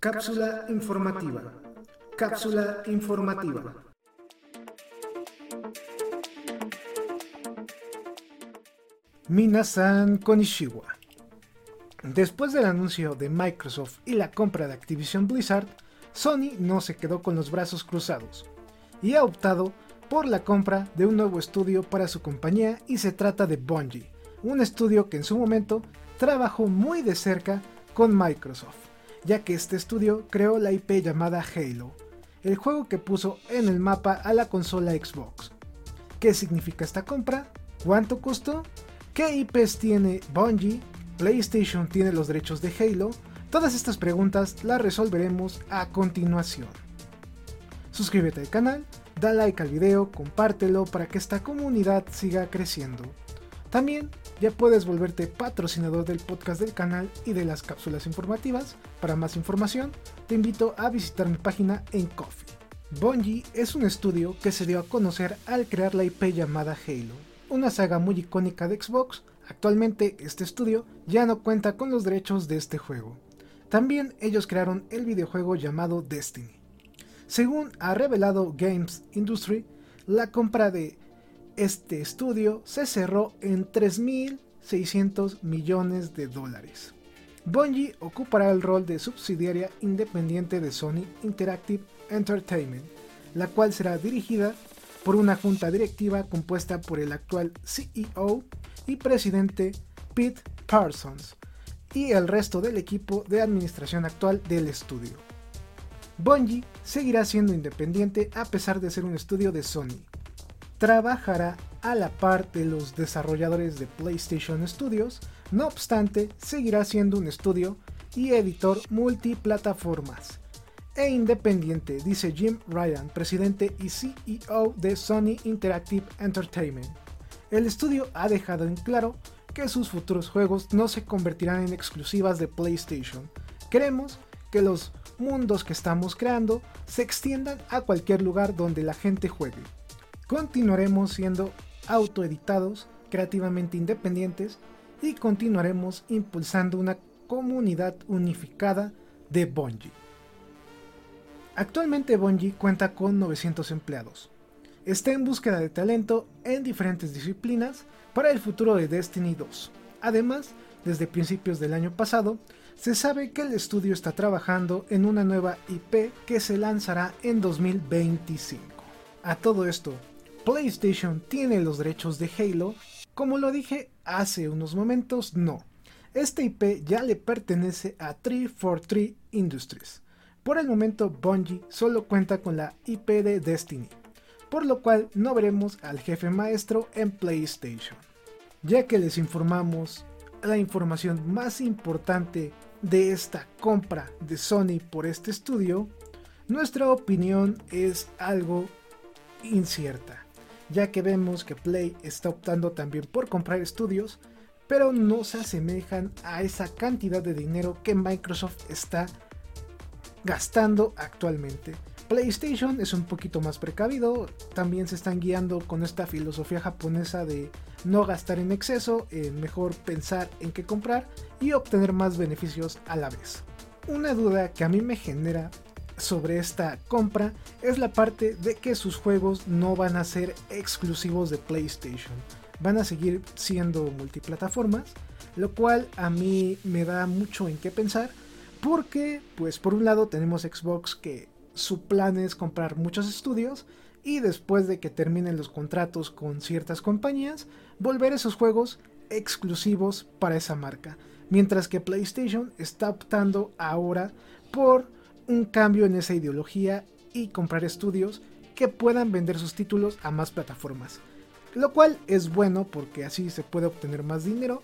Cápsula informativa. Cápsula informativa. Minasan Konishiwa. Después del anuncio de Microsoft y la compra de Activision Blizzard, Sony no se quedó con los brazos cruzados y ha optado por la compra de un nuevo estudio para su compañía y se trata de Bungie, un estudio que en su momento trabajó muy de cerca con Microsoft ya que este estudio creó la IP llamada Halo, el juego que puso en el mapa a la consola Xbox. ¿Qué significa esta compra? ¿Cuánto costó? ¿Qué IPs tiene Bungie? ¿PlayStation tiene los derechos de Halo? Todas estas preguntas las resolveremos a continuación. Suscríbete al canal, da like al video, compártelo para que esta comunidad siga creciendo. También ya puedes volverte patrocinador del podcast del canal y de las cápsulas informativas. Para más información, te invito a visitar mi página en Coffee. Bungie es un estudio que se dio a conocer al crear la IP llamada Halo, una saga muy icónica de Xbox. Actualmente este estudio ya no cuenta con los derechos de este juego. También ellos crearon el videojuego llamado Destiny. Según ha revelado Games Industry, la compra de este estudio se cerró en 3.600 millones de dólares. Bungie ocupará el rol de subsidiaria independiente de Sony Interactive Entertainment, la cual será dirigida por una junta directiva compuesta por el actual CEO y presidente Pete Parsons y el resto del equipo de administración actual del estudio. Bungie seguirá siendo independiente a pesar de ser un estudio de Sony trabajará a la par de los desarrolladores de PlayStation Studios, no obstante, seguirá siendo un estudio y editor multiplataformas e independiente, dice Jim Ryan, presidente y CEO de Sony Interactive Entertainment. El estudio ha dejado en claro que sus futuros juegos no se convertirán en exclusivas de PlayStation. Queremos que los mundos que estamos creando se extiendan a cualquier lugar donde la gente juegue continuaremos siendo autoeditados, creativamente independientes y continuaremos impulsando una comunidad unificada de Bungie. Actualmente Bungie cuenta con 900 empleados. Está en búsqueda de talento en diferentes disciplinas para el futuro de Destiny 2. Además, desde principios del año pasado, se sabe que el estudio está trabajando en una nueva IP que se lanzará en 2025. A todo esto, PlayStation tiene los derechos de Halo, como lo dije hace unos momentos, no. Este IP ya le pertenece a 343 Industries. Por el momento Bungie solo cuenta con la IP de Destiny, por lo cual no veremos al jefe maestro en PlayStation. Ya que les informamos la información más importante de esta compra de Sony por este estudio, nuestra opinión es algo incierta ya que vemos que Play está optando también por comprar estudios, pero no se asemejan a esa cantidad de dinero que Microsoft está gastando actualmente. PlayStation es un poquito más precavido, también se están guiando con esta filosofía japonesa de no gastar en exceso, en mejor pensar en qué comprar y obtener más beneficios a la vez. Una duda que a mí me genera sobre esta compra es la parte de que sus juegos no van a ser exclusivos de PlayStation, van a seguir siendo multiplataformas, lo cual a mí me da mucho en qué pensar, porque pues por un lado tenemos Xbox que su plan es comprar muchos estudios y después de que terminen los contratos con ciertas compañías, volver esos juegos exclusivos para esa marca, mientras que PlayStation está optando ahora por un cambio en esa ideología y comprar estudios que puedan vender sus títulos a más plataformas. Lo cual es bueno porque así se puede obtener más dinero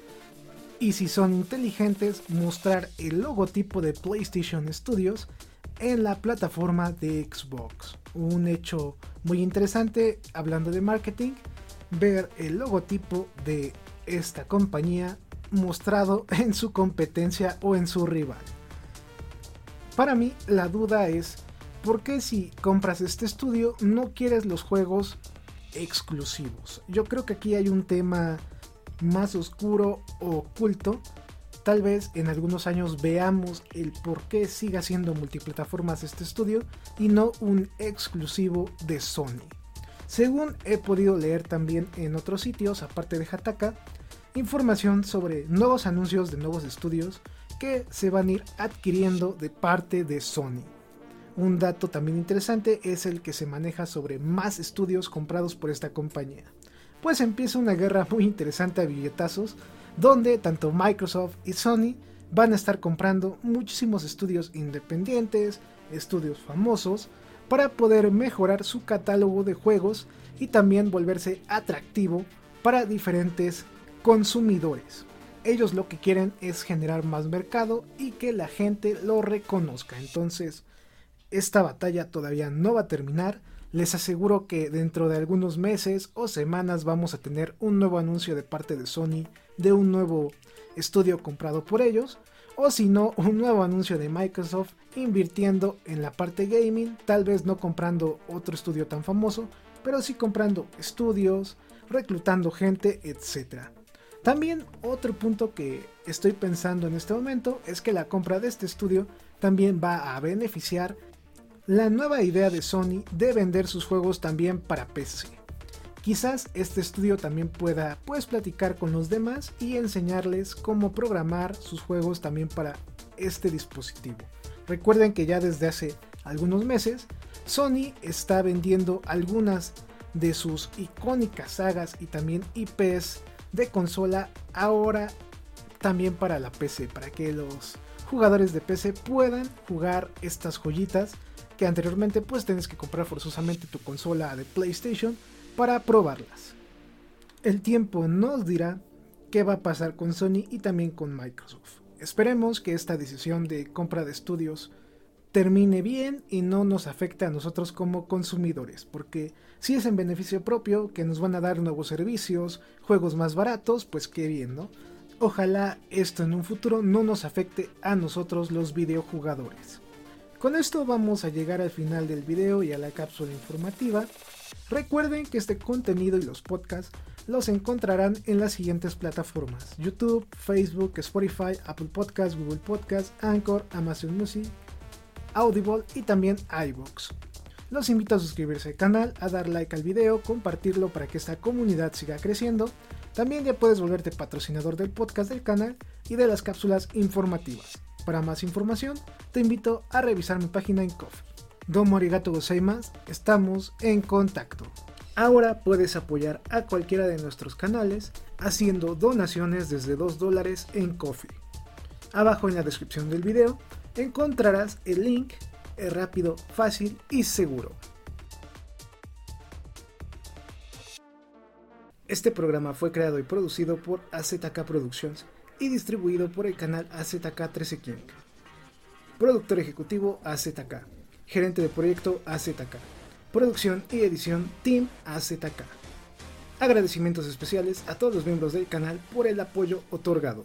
y si son inteligentes mostrar el logotipo de PlayStation Studios en la plataforma de Xbox. Un hecho muy interesante hablando de marketing, ver el logotipo de esta compañía mostrado en su competencia o en su rival. Para mí la duda es, ¿por qué si compras este estudio no quieres los juegos exclusivos? Yo creo que aquí hay un tema más oscuro o oculto tal vez en algunos años veamos el por qué siga siendo multiplataformas este estudio y no un exclusivo de Sony. Según he podido leer también en otros sitios, aparte de Hataka, información sobre nuevos anuncios de nuevos estudios que se van a ir adquiriendo de parte de Sony. Un dato también interesante es el que se maneja sobre más estudios comprados por esta compañía. Pues empieza una guerra muy interesante a billetazos, donde tanto Microsoft y Sony van a estar comprando muchísimos estudios independientes, estudios famosos, para poder mejorar su catálogo de juegos y también volverse atractivo para diferentes consumidores. Ellos lo que quieren es generar más mercado y que la gente lo reconozca. Entonces, esta batalla todavía no va a terminar. Les aseguro que dentro de algunos meses o semanas vamos a tener un nuevo anuncio de parte de Sony de un nuevo estudio comprado por ellos. O si no, un nuevo anuncio de Microsoft invirtiendo en la parte gaming. Tal vez no comprando otro estudio tan famoso, pero sí comprando estudios, reclutando gente, etc. También otro punto que estoy pensando en este momento es que la compra de este estudio también va a beneficiar la nueva idea de Sony de vender sus juegos también para PC. Quizás este estudio también pueda pues platicar con los demás y enseñarles cómo programar sus juegos también para este dispositivo. Recuerden que ya desde hace algunos meses Sony está vendiendo algunas de sus icónicas sagas y también IPs de consola ahora también para la PC, para que los jugadores de PC puedan jugar estas joyitas que anteriormente pues tienes que comprar forzosamente tu consola de PlayStation para probarlas. El tiempo nos dirá qué va a pasar con Sony y también con Microsoft. Esperemos que esta decisión de compra de estudios termine bien y no nos afecte a nosotros como consumidores, porque si es en beneficio propio, que nos van a dar nuevos servicios, juegos más baratos, pues qué bien, ¿no? Ojalá esto en un futuro no nos afecte a nosotros los videojugadores. Con esto vamos a llegar al final del video y a la cápsula informativa. Recuerden que este contenido y los podcasts los encontrarán en las siguientes plataformas: YouTube, Facebook, Spotify, Apple Podcasts, Google Podcasts, Anchor, Amazon Music, Audible y también iBooks. Los invito a suscribirse al canal, a dar like al video, compartirlo para que esta comunidad siga creciendo. También ya puedes volverte patrocinador del podcast del canal y de las cápsulas informativas. Para más información, te invito a revisar mi página en Coffee. Domo arigato gozaimasu, estamos en contacto. Ahora puedes apoyar a cualquiera de nuestros canales haciendo donaciones desde 2 dólares en Coffee. Abajo en la descripción del video encontrarás el link, es rápido, fácil y seguro. Este programa fue creado y producido por AZK Productions y distribuido por el canal AZK 13 King. Productor ejecutivo AZK. Gerente de proyecto AZK. Producción y edición Team AZK. Agradecimientos especiales a todos los miembros del canal por el apoyo otorgado.